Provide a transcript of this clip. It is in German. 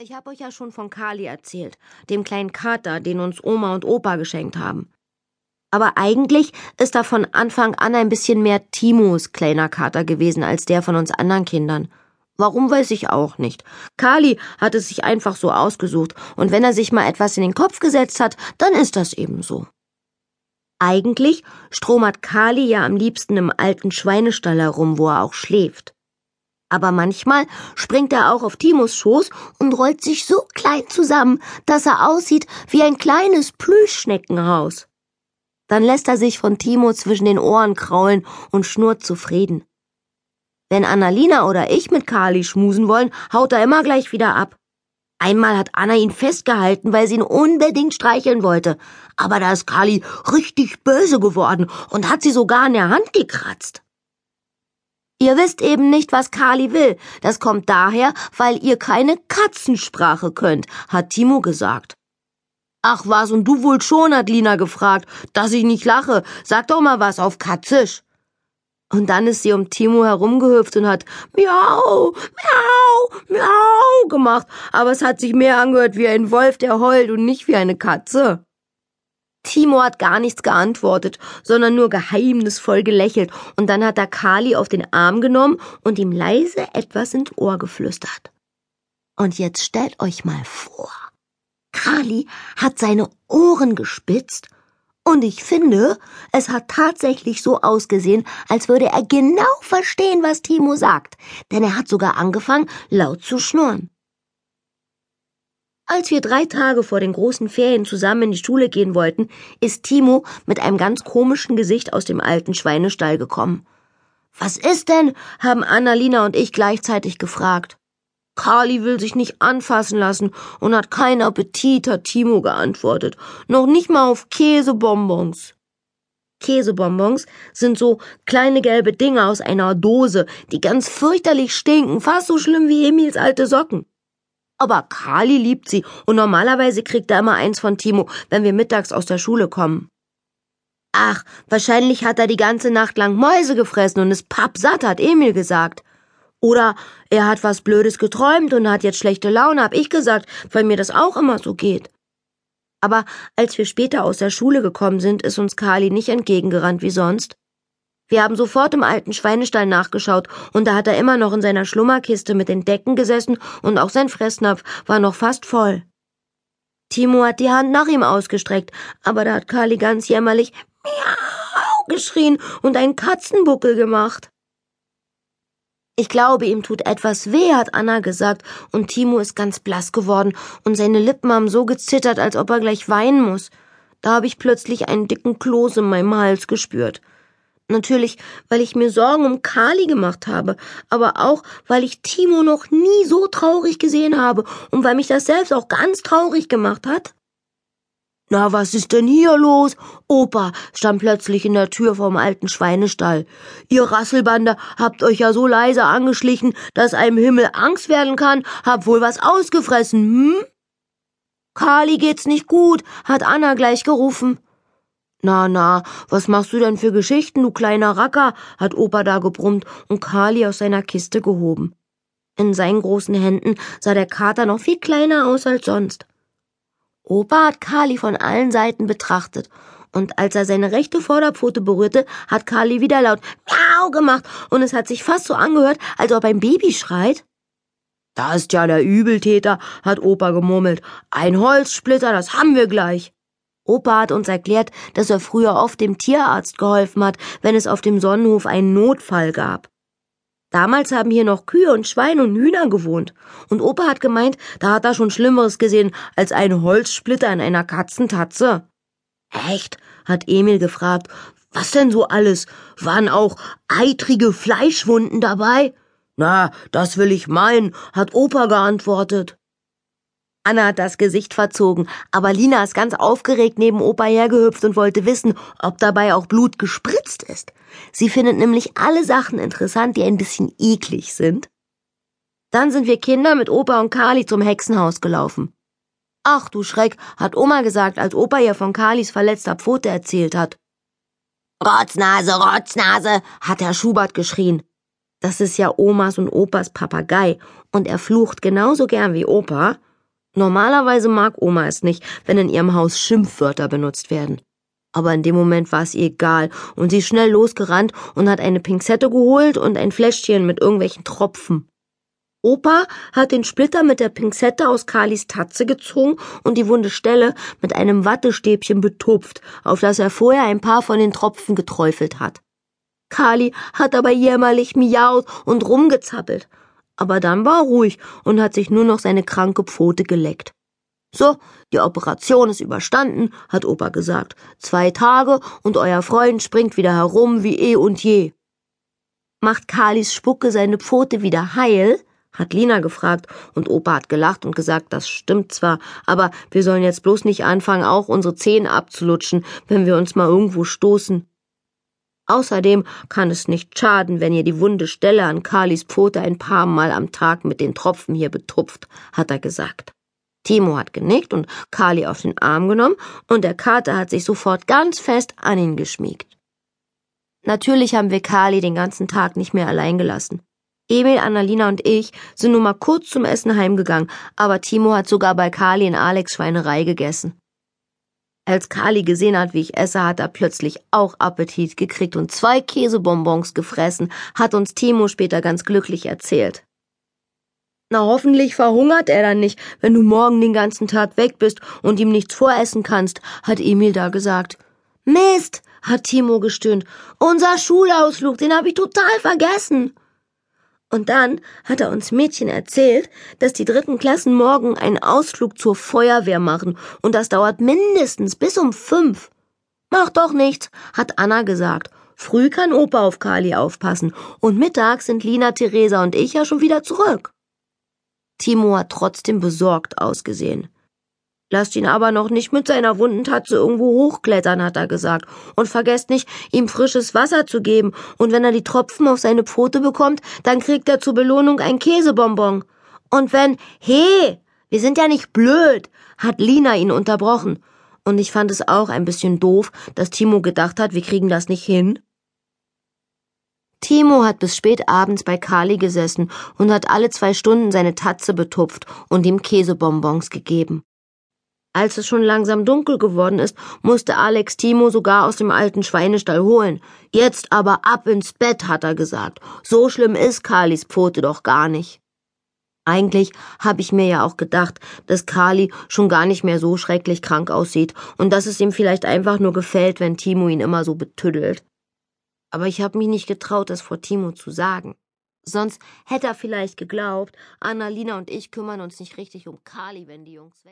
Ich habe euch ja schon von Kali erzählt, dem kleinen Kater, den uns Oma und Opa geschenkt haben. Aber eigentlich ist da von Anfang an ein bisschen mehr Timos kleiner Kater gewesen als der von uns anderen Kindern. Warum weiß ich auch nicht. Kali hat es sich einfach so ausgesucht, und wenn er sich mal etwas in den Kopf gesetzt hat, dann ist das eben so. Eigentlich stromert Kali ja am liebsten im alten Schweinestall herum, wo er auch schläft. Aber manchmal springt er auch auf Timos Schoß und rollt sich so klein zusammen, dass er aussieht wie ein kleines Plüschschneckenhaus. Dann lässt er sich von Timo zwischen den Ohren kraulen und schnurrt zufrieden. Wenn Annalina oder ich mit Kali schmusen wollen, haut er immer gleich wieder ab. Einmal hat Anna ihn festgehalten, weil sie ihn unbedingt streicheln wollte. Aber da ist Kali richtig böse geworden und hat sie sogar an der Hand gekratzt. Ihr wisst eben nicht, was Kali will. Das kommt daher, weil ihr keine Katzensprache könnt, hat Timo gesagt. Ach was, und du wohl schon, hat Lina gefragt, dass ich nicht lache. Sag doch mal was auf Katzisch. Und dann ist sie um Timo herumgehüpft und hat Miau, Miau, Miau gemacht, aber es hat sich mehr angehört wie ein Wolf, der heult und nicht wie eine Katze. Timo hat gar nichts geantwortet, sondern nur geheimnisvoll gelächelt, und dann hat er Kali auf den Arm genommen und ihm leise etwas ins Ohr geflüstert. Und jetzt stellt euch mal vor, Kali hat seine Ohren gespitzt, und ich finde, es hat tatsächlich so ausgesehen, als würde er genau verstehen, was Timo sagt, denn er hat sogar angefangen, laut zu schnurren. Als wir drei Tage vor den großen Ferien zusammen in die Schule gehen wollten, ist Timo mit einem ganz komischen Gesicht aus dem alten Schweinestall gekommen. Was ist denn? haben Annalina und ich gleichzeitig gefragt. Carly will sich nicht anfassen lassen und hat keinen Appetit, hat Timo geantwortet. Noch nicht mal auf Käsebonbons. Käsebonbons sind so kleine gelbe Dinge aus einer Dose, die ganz fürchterlich stinken, fast so schlimm wie Emils alte Socken. Aber Kali liebt sie und normalerweise kriegt er immer eins von Timo, wenn wir mittags aus der Schule kommen. Ach, wahrscheinlich hat er die ganze Nacht lang Mäuse gefressen und ist pappsatt, hat Emil gesagt. Oder er hat was Blödes geträumt und hat jetzt schlechte Laune, hab ich gesagt, weil mir das auch immer so geht. Aber als wir später aus der Schule gekommen sind, ist uns Kali nicht entgegengerannt wie sonst. Wir haben sofort im alten Schweinestall nachgeschaut, und da hat er immer noch in seiner Schlummerkiste mit den Decken gesessen, und auch sein Fressnapf war noch fast voll. Timo hat die Hand nach ihm ausgestreckt, aber da hat Kali ganz jämmerlich Miau geschrien und einen Katzenbuckel gemacht. Ich glaube, ihm tut etwas weh, hat Anna gesagt, und Timo ist ganz blass geworden, und seine Lippen haben so gezittert, als ob er gleich weinen muss. Da habe ich plötzlich einen dicken Kloß in meinem Hals gespürt. Natürlich, weil ich mir Sorgen um Kali gemacht habe, aber auch, weil ich Timo noch nie so traurig gesehen habe und weil mich das selbst auch ganz traurig gemacht hat. Na, was ist denn hier los? Opa stand plötzlich in der Tür vom alten Schweinestall. Ihr Rasselbande habt euch ja so leise angeschlichen, dass einem Himmel Angst werden kann, habt wohl was ausgefressen, hm? Kali geht's nicht gut, hat Anna gleich gerufen. Na, na, was machst du denn für Geschichten, du kleiner Racker? hat Opa da gebrummt und Kali aus seiner Kiste gehoben. In seinen großen Händen sah der Kater noch viel kleiner aus als sonst. Opa hat Kali von allen Seiten betrachtet, und als er seine rechte Vorderpfote berührte, hat Kali wieder laut Miau gemacht, und es hat sich fast so angehört, als ob ein Baby schreit. Da ist ja der Übeltäter, hat Opa gemurmelt. Ein Holzsplitter, das haben wir gleich. Opa hat uns erklärt, dass er früher oft dem Tierarzt geholfen hat, wenn es auf dem Sonnenhof einen Notfall gab. Damals haben hier noch Kühe und Schweine und Hühner gewohnt. Und Opa hat gemeint, da hat er schon Schlimmeres gesehen als ein Holzsplitter in einer Katzentatze. Echt? hat Emil gefragt. Was denn so alles? Waren auch eitrige Fleischwunden dabei? Na, das will ich meinen, hat Opa geantwortet. Anna hat das Gesicht verzogen, aber Lina ist ganz aufgeregt neben Opa hergehüpft und wollte wissen, ob dabei auch Blut gespritzt ist. Sie findet nämlich alle Sachen interessant, die ein bisschen eklig sind. Dann sind wir Kinder mit Opa und Kali zum Hexenhaus gelaufen. Ach du Schreck, hat Oma gesagt, als Opa ihr von Kalis verletzter Pfote erzählt hat. Rotznase, Rotznase, hat Herr Schubert geschrien. Das ist ja Omas und Opas Papagei, und er flucht genauso gern wie Opa, Normalerweise mag Oma es nicht, wenn in ihrem Haus Schimpfwörter benutzt werden. Aber in dem Moment war es ihr egal und sie ist schnell losgerannt und hat eine Pinzette geholt und ein Fläschchen mit irgendwelchen Tropfen. Opa hat den Splitter mit der Pinzette aus Kalis Tatze gezogen und die wunde Stelle mit einem Wattestäbchen betupft, auf das er vorher ein paar von den Tropfen geträufelt hat. Kali hat aber jämmerlich miaut und rumgezappelt. Aber dann war er ruhig und hat sich nur noch seine kranke Pfote geleckt. So, die Operation ist überstanden, hat Opa gesagt. Zwei Tage und euer Freund springt wieder herum wie eh und je. Macht Kalis Spucke seine Pfote wieder heil? hat Lina gefragt, und Opa hat gelacht und gesagt, das stimmt zwar, aber wir sollen jetzt bloß nicht anfangen, auch unsere Zähne abzulutschen, wenn wir uns mal irgendwo stoßen. Außerdem kann es nicht schaden, wenn ihr die wunde Stelle an Kalis Pfote ein paar Mal am Tag mit den Tropfen hier betupft, hat er gesagt. Timo hat genickt und Kali auf den Arm genommen, und der Kater hat sich sofort ganz fest an ihn geschmiegt. Natürlich haben wir Kali den ganzen Tag nicht mehr allein gelassen. Emil, Annalina und ich sind nur mal kurz zum Essen heimgegangen, aber Timo hat sogar bei Kali in Alex Schweinerei gegessen. Als Kali gesehen hat, wie ich esse, hat er plötzlich auch Appetit gekriegt und zwei Käsebonbons gefressen, hat uns Timo später ganz glücklich erzählt. Na, hoffentlich verhungert er dann nicht, wenn du morgen den ganzen Tag weg bist und ihm nichts voressen kannst, hat Emil da gesagt. Mist, hat Timo gestöhnt. Unser Schulausflug, den hab ich total vergessen. Und dann hat er uns Mädchen erzählt, dass die dritten Klassen morgen einen Ausflug zur Feuerwehr machen und das dauert mindestens bis um fünf. Mach doch nichts, hat Anna gesagt. Früh kann Opa auf Kali aufpassen und mittags sind Lina, Theresa und ich ja schon wieder zurück. Timo hat trotzdem besorgt ausgesehen. Lasst ihn aber noch nicht mit seiner wunden Tatze irgendwo hochklettern, hat er gesagt. Und vergesst nicht, ihm frisches Wasser zu geben. Und wenn er die Tropfen auf seine Pfote bekommt, dann kriegt er zur Belohnung ein Käsebonbon. Und wenn, he, wir sind ja nicht blöd, hat Lina ihn unterbrochen. Und ich fand es auch ein bisschen doof, dass Timo gedacht hat, wir kriegen das nicht hin. Timo hat bis spät abends bei Kali gesessen und hat alle zwei Stunden seine Tatze betupft und ihm Käsebonbons gegeben. Als es schon langsam dunkel geworden ist, musste Alex Timo sogar aus dem alten Schweinestall holen. Jetzt aber ab ins Bett, hat er gesagt. So schlimm ist Kalis Pfote doch gar nicht. Eigentlich habe ich mir ja auch gedacht, dass Kali schon gar nicht mehr so schrecklich krank aussieht und dass es ihm vielleicht einfach nur gefällt, wenn Timo ihn immer so betüddelt. Aber ich habe mich nicht getraut, das vor Timo zu sagen. Sonst hätte er vielleicht geglaubt, Annalina und ich kümmern uns nicht richtig um Kali, wenn die Jungs weg